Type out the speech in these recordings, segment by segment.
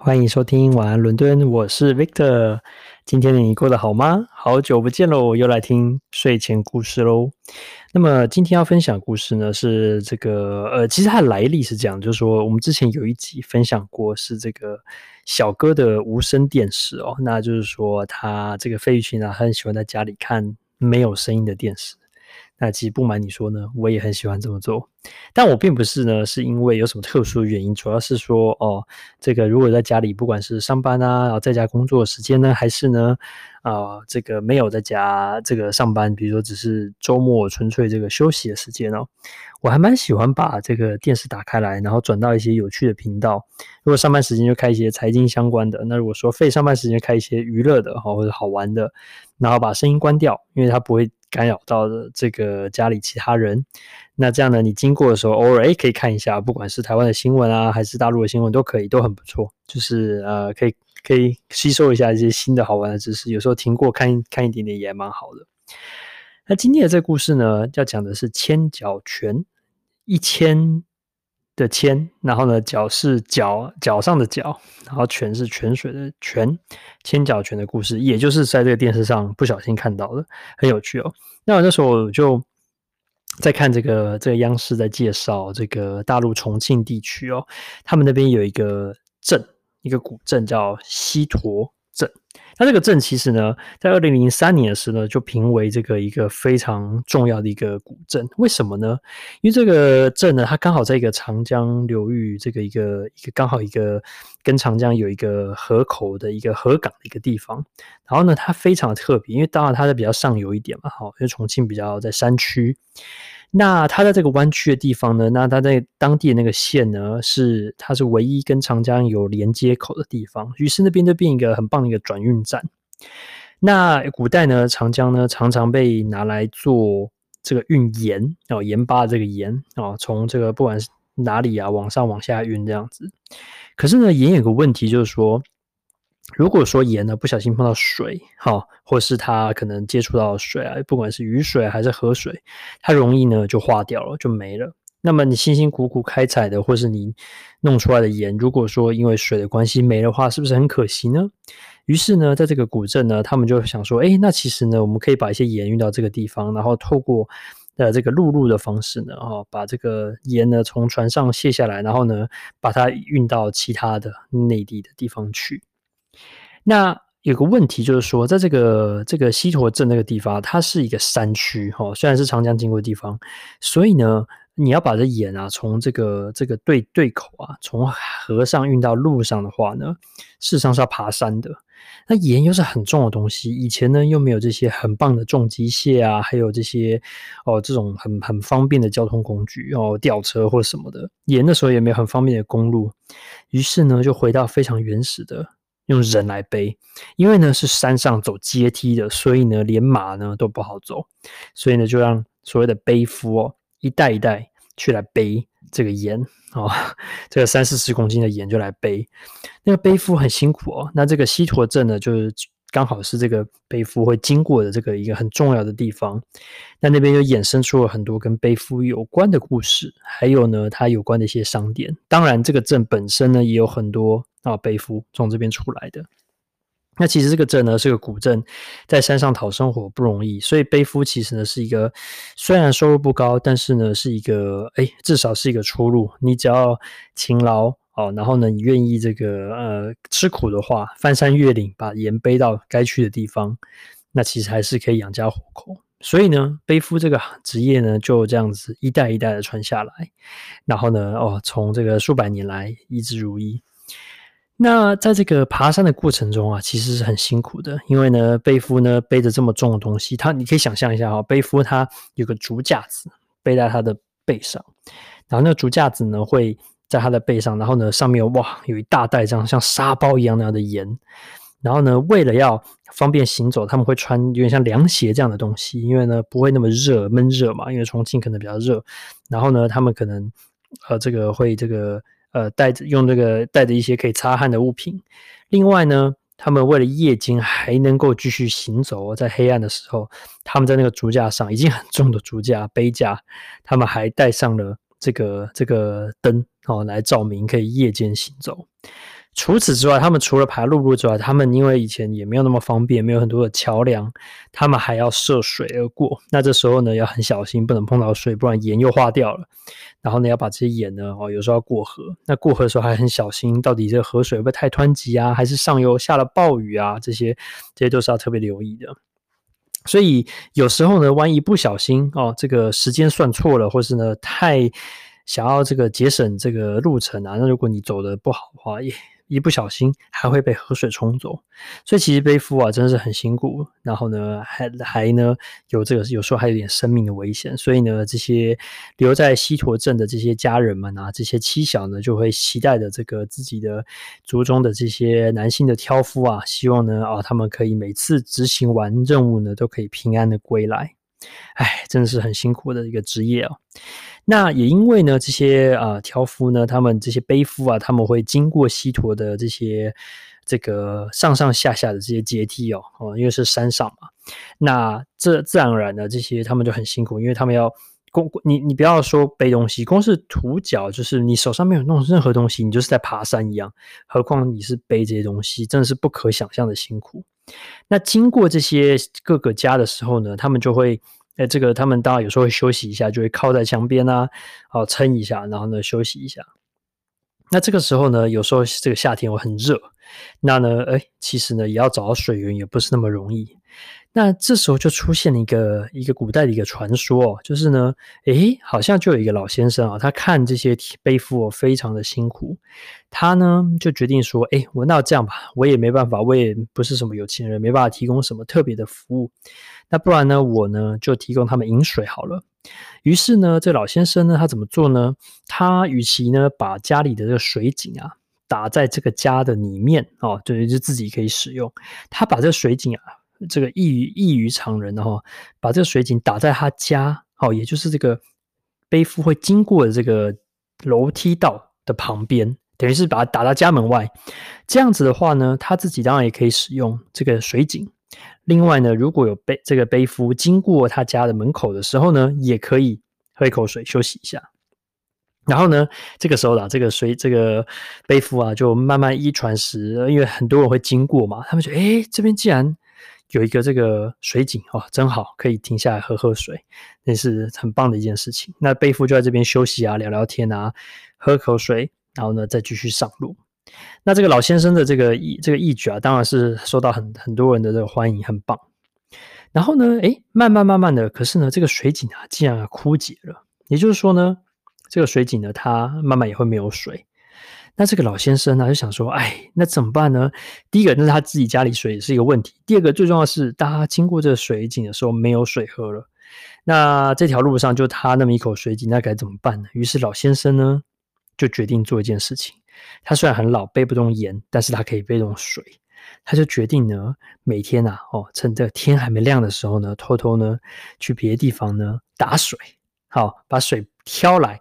欢迎收听晚安伦敦，我是 Victor。今天的你过得好吗？好久不见喽，又来听睡前故事喽。那么今天要分享故事呢，是这个呃，其实它的来历是这样，就是说我们之前有一集分享过，是这个小哥的无声电视哦，那就是说他这个费玉清啊，他很喜欢在家里看没有声音的电视。那其实不瞒你说呢，我也很喜欢这么做，但我并不是呢，是因为有什么特殊的原因，主要是说哦，这个如果在家里，不管是上班啊，然后在家工作时间呢，还是呢，啊、这个没有在家这个上班，比如说只是周末纯粹这个休息的时间哦，我还蛮喜欢把这个电视打开来，然后转到一些有趣的频道。如果上班时间就开一些财经相关的，那如果说非上班时间开一些娱乐的哈或者好玩的，然后把声音关掉，因为它不会。干扰到的这个家里其他人，那这样呢，你经过的时候，偶尔诶可以看一下，不管是台湾的新闻啊，还是大陆的新闻，都可以，都很不错。就是呃，可以可以吸收一下一些新的好玩的知识。有时候听过看看一点点也蛮好的。那今天的这个故事呢，要讲的是千脚拳，一千。的千，然后呢，脚是脚脚上的脚，然后泉是泉水的泉，千脚泉的故事，也就是在这个电视上不小心看到的，很有趣哦。那我那时候我就在看这个这个央视在介绍这个大陆重庆地区哦，他们那边有一个镇，一个古镇叫西坨镇。那这个镇其实呢，在二零零三年的时候呢，就评为这个一个非常重要的一个古镇。为什么呢？因为这个镇呢，它刚好在一个长江流域，这个一个一个刚好一个跟长江有一个河口的一个河港的一个地方。然后呢，它非常的特别，因为当然它是比较上游一点嘛，好，因为重庆比较在山区。那它在这个弯曲的地方呢，那它在当地的那个县呢，是它是唯一跟长江有连接口的地方，于是那边就变一个很棒的一个转运站。那古代呢，长江呢常常被拿来做这个运盐哦，盐巴这个盐哦，从这个不管是哪里啊，往上往下运这样子。可是呢，盐有个问题就是说。如果说盐呢不小心碰到水，哈，或是它可能接触到水啊，不管是雨水还是河水，它容易呢就化掉了，就没了。那么你辛辛苦苦开采的，或是你弄出来的盐，如果说因为水的关系没的话，是不是很可惜呢？于是呢，在这个古镇呢，他们就想说，诶，那其实呢，我们可以把一些盐运到这个地方，然后透过呃这个陆路的方式呢，哈，把这个盐呢从船上卸下来，然后呢把它运到其他的内地的地方去。那有个问题就是说，在这个这个西坨镇那个地方，它是一个山区哈，虽然是长江经过的地方，所以呢，你要把这盐啊从这个这个对对口啊，从河上运到路上的话呢，事实上是要爬山的。那盐又是很重的东西，以前呢又没有这些很棒的重机械啊，还有这些哦这种很很方便的交通工具哦，吊车或什么的，盐的时候也没有很方便的公路，于是呢就回到非常原始的。用人来背，因为呢是山上走阶梯的，所以呢连马呢都不好走，所以呢就让所谓的背夫哦一代一代去来背这个盐哦，这个三四十公斤的盐就来背，那个背夫很辛苦哦。那这个西坨镇呢，就是刚好是这个背夫会经过的这个一个很重要的地方，那那边就衍生出了很多跟背夫有关的故事，还有呢它有关的一些商店。当然，这个镇本身呢也有很多。啊，背夫从这边出来的。那其实这个镇呢是个古镇，在山上讨生活不容易，所以背夫其实呢是一个虽然收入不高，但是呢是一个哎，至少是一个出路。你只要勤劳哦，然后呢你愿意这个呃吃苦的话，翻山越岭把盐背到该去的地方，那其实还是可以养家糊口。所以呢，背夫这个职业呢就这样子一代一代的传下来，然后呢哦，从这个数百年来一直如一。那在这个爬山的过程中啊，其实是很辛苦的，因为呢，背夫呢背着这么重的东西，他你可以想象一下哈，背夫他有个竹架子背在他的背上，然后那个竹架子呢会在他的背上，然后呢上面哇有一大袋这样像沙包一样那样的盐，然后呢为了要方便行走，他们会穿有点像凉鞋这样的东西，因为呢不会那么热闷热嘛，因为重庆可能比较热，然后呢他们可能呃这个会这个。呃，带着用这个带着一些可以擦汗的物品。另外呢，他们为了夜间还能够继续行走，在黑暗的时候，他们在那个竹架上已经很重的竹架杯架，他们还带上了这个这个灯哦，来照明，可以夜间行走。除此之外，他们除了爬陆路之外，他们因为以前也没有那么方便，没有很多的桥梁，他们还要涉水而过。那这时候呢，要很小心，不能碰到水，不然盐又化掉了。然后呢，要把这些眼呢，哦，有时候要过河。那过河的时候还很小心，到底这个河水会不会太湍急啊，还是上游下了暴雨啊？这些这些都是要特别留意的。所以有时候呢，万一不小心哦，这个时间算错了，或是呢太想要这个节省这个路程啊，那如果你走的不好的话，也。一不小心还会被河水冲走，所以其实背夫啊真的是很辛苦，然后呢还还呢有这个有时候还有点生命的危险，所以呢这些留在西陀镇的这些家人们啊，这些妻小呢就会期待着这个自己的族中的这些男性的挑夫啊，希望呢啊他们可以每次执行完任务呢都可以平安的归来，哎，真的是很辛苦的一个职业哦。那也因为呢，这些啊、挑夫呢，他们这些背夫啊，他们会经过西陀的这些这个上上下下的这些阶梯哦，哦，因为是山上嘛，那这自然而然的这些他们就很辛苦，因为他们要光你你不要说背东西，光是徒脚，就是你手上没有弄任何东西，你就是在爬山一样，何况你是背这些东西，真的是不可想象的辛苦。那经过这些各个家的时候呢，他们就会。哎，这个他们当然有时候会休息一下，就会靠在墙边啊，好撑一下，然后呢休息一下。那这个时候呢，有时候这个夏天我很热，那呢，哎，其实呢也要找到水源也不是那么容易。那这时候就出现了一个一个古代的一个传说哦，就是呢，诶，好像就有一个老先生啊，他看这些背夫非常的辛苦，他呢就决定说，诶，我那这样吧，我也没办法，我也不是什么有钱人，没办法提供什么特别的服务，那不然呢，我呢就提供他们饮水好了。于是呢，这老先生呢，他怎么做呢？他与其呢把家里的这个水井啊打在这个家的里面哦，就，就自己可以使用，他把这个水井啊。这个异于异于常人的哈，把这个水井打在他家，哦，也就是这个背夫会经过的这个楼梯道的旁边，等于是把它打到家门外。这样子的话呢，他自己当然也可以使用这个水井。另外呢，如果有背这个背夫经过他家的门口的时候呢，也可以喝一口水休息一下。然后呢，这个时候啦，这个水这个背夫啊，就慢慢一传十，因为很多人会经过嘛，他们觉得哎，这边既然有一个这个水井哦，真好，可以停下来喝喝水，那是很棒的一件事情。那背夫就在这边休息啊，聊聊天啊，喝口水，然后呢再继续上路。那这个老先生的这个义这个义举啊，当然是受到很很多人的这个欢迎，很棒。然后呢，诶，慢慢慢慢的，可是呢，这个水井啊，竟然枯竭了。也就是说呢，这个水井呢，它慢慢也会没有水。那这个老先生呢，就想说，哎，那怎么办呢？第一个，那是他自己家里水是一个问题；第二个，最重要是，当他经过这个水井的时候，没有水喝了。那这条路上就他那么一口水井，那该怎么办呢？于是老先生呢，就决定做一件事情。他虽然很老，背不动盐，但是他可以背动水。他就决定呢，每天、啊，哦，趁这天还没亮的时候呢，偷偷呢，去别的地方呢打水，好，把水挑来，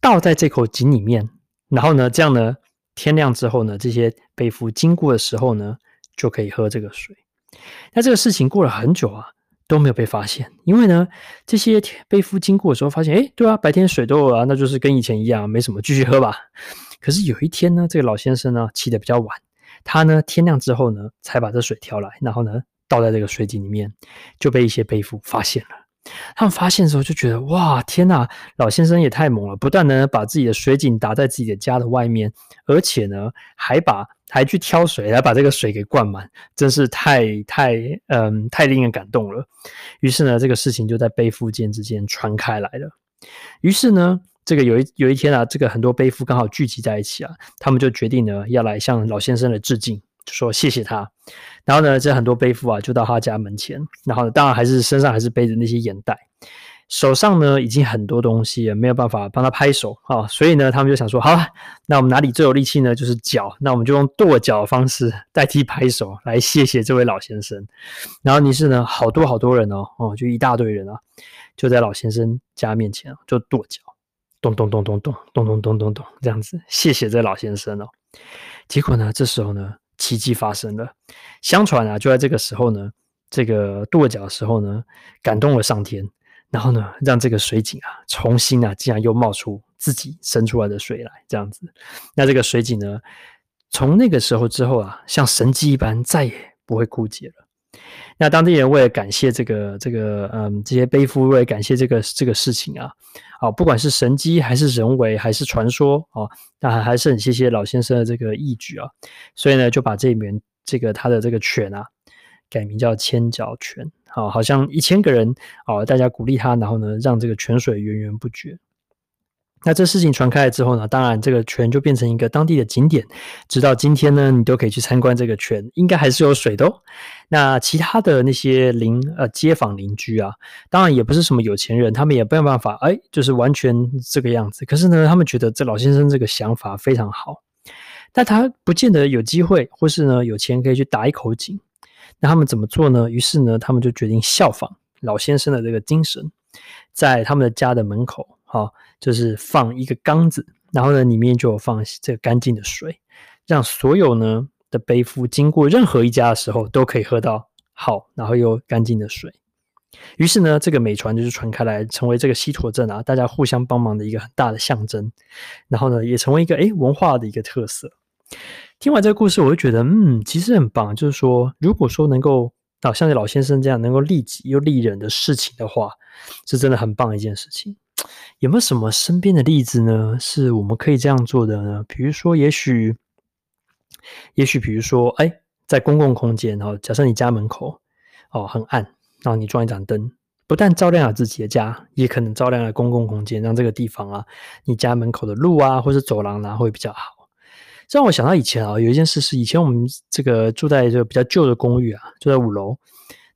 倒在这口井里面。然后呢，这样呢，天亮之后呢，这些背夫经过的时候呢，就可以喝这个水。那这个事情过了很久啊，都没有被发现，因为呢，这些背夫经过的时候发现，诶，对啊，白天水都有啊，那就是跟以前一样，没什么，继续喝吧。可是有一天呢，这个老先生呢起得比较晚，他呢天亮之后呢，才把这水挑来，然后呢倒在这个水井里面，就被一些背夫发现了。他们发现的时候就觉得哇，天呐，老先生也太猛了！不但呢把自己的水井打在自己的家的外面，而且呢还把还去挑水来把这个水给灌满，真是太太嗯太令人感动了。于是呢，这个事情就在背夫间之间传开来了。于是呢，这个有一有一天啊，这个很多背夫刚好聚集在一起啊，他们就决定呢要来向老先生的致敬。就说谢谢他，然后呢，这很多背夫啊，就到他家门前，然后呢，当然还是身上还是背着那些盐袋，手上呢已经很多东西也，没有办法帮他拍手啊，所以呢，他们就想说，好了，那我们哪里最有力气呢？就是脚，那我们就用跺脚的方式代替拍手来谢谢这位老先生。然后于是呢，好多好多人哦，哦，就一大堆人啊，就在老先生家面前就跺脚，咚咚咚咚咚咚咚咚咚咚这样子，谢谢这老先生哦。结果呢，这时候呢。奇迹发生了，相传啊，就在这个时候呢，这个跺脚的时候呢，感动了上天，然后呢，让这个水井啊，重新啊，竟然又冒出自己生出来的水来，这样子。那这个水井呢，从那个时候之后啊，像神迹一般，再也不会枯竭了。那当地人为了感谢这个这个嗯这些背夫，为了感谢这个这个事情啊，啊不管是神迹还是人为还是传说啊，那还是很谢谢老先生的这个义举啊，所以呢就把这里面这个他的这个泉啊改名叫千角泉，啊好像一千个人啊大家鼓励他，然后呢让这个泉水源源不绝。那这事情传开来之后呢，当然这个泉就变成一个当地的景点，直到今天呢，你都可以去参观这个泉，应该还是有水的哦。那其他的那些邻呃街坊邻居啊，当然也不是什么有钱人，他们也没有办法，哎，就是完全这个样子。可是呢，他们觉得这老先生这个想法非常好，但他不见得有机会，或是呢有钱可以去打一口井。那他们怎么做呢？于是呢，他们就决定效仿老先生的这个精神，在他们的家的门口。好，就是放一个缸子，然后呢，里面就有放这个干净的水，让所有呢的背夫经过任何一家的时候都可以喝到好，然后又干净的水。于是呢，这个美传就是传开来，成为这个西陀镇啊，大家互相帮忙的一个很大的象征。然后呢，也成为一个诶文化的一个特色。听完这个故事，我就觉得，嗯，其实很棒。就是说，如果说能够啊，像这老先生这样能够利己又利人的事情的话，是真的很棒一件事情。有没有什么身边的例子呢？是我们可以这样做的呢？比如说，也许，也许，比如说，哎，在公共空间，哦，假设你家门口哦很暗，然后你装一盏灯，不但照亮了自己的家，也可能照亮了公共空间，让这个地方啊，你家门口的路啊，或是走廊啊，会比较好。这让我想到以前啊，有一件事是，以前我们这个住在这个比较旧的公寓啊，住在五楼，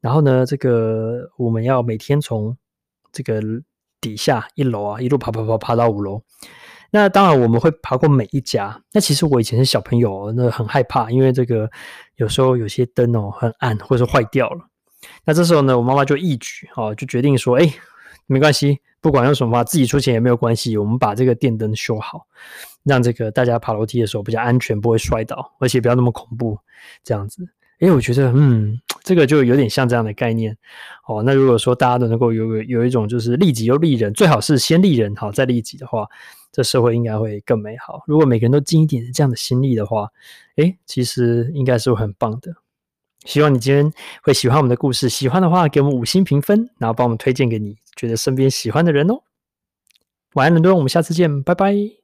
然后呢，这个我们要每天从这个。底下一楼啊，一路爬爬爬爬到五楼。那当然我们会爬过每一家。那其实我以前是小朋友，那很害怕，因为这个有时候有些灯哦很暗，或者是坏掉了。那这时候呢，我妈妈就一举哦，就决定说，哎，没关系，不管用什么方法，自己出钱也没有关系，我们把这个电灯修好，让这个大家爬楼梯的时候比较安全，不会摔倒，而且不要那么恐怖，这样子。哎，我觉得，嗯。这个就有点像这样的概念哦。那如果说大家都能够有有一种就是利己又利人，最好是先利人好再利己的话，这社会应该会更美好。如果每个人都尽一点这样的心力的话，诶，其实应该是会很棒的。希望你今天会喜欢我们的故事，喜欢的话给我们五星评分，然后帮我们推荐给你觉得身边喜欢的人哦。晚安，伦敦，我们下次见，拜拜。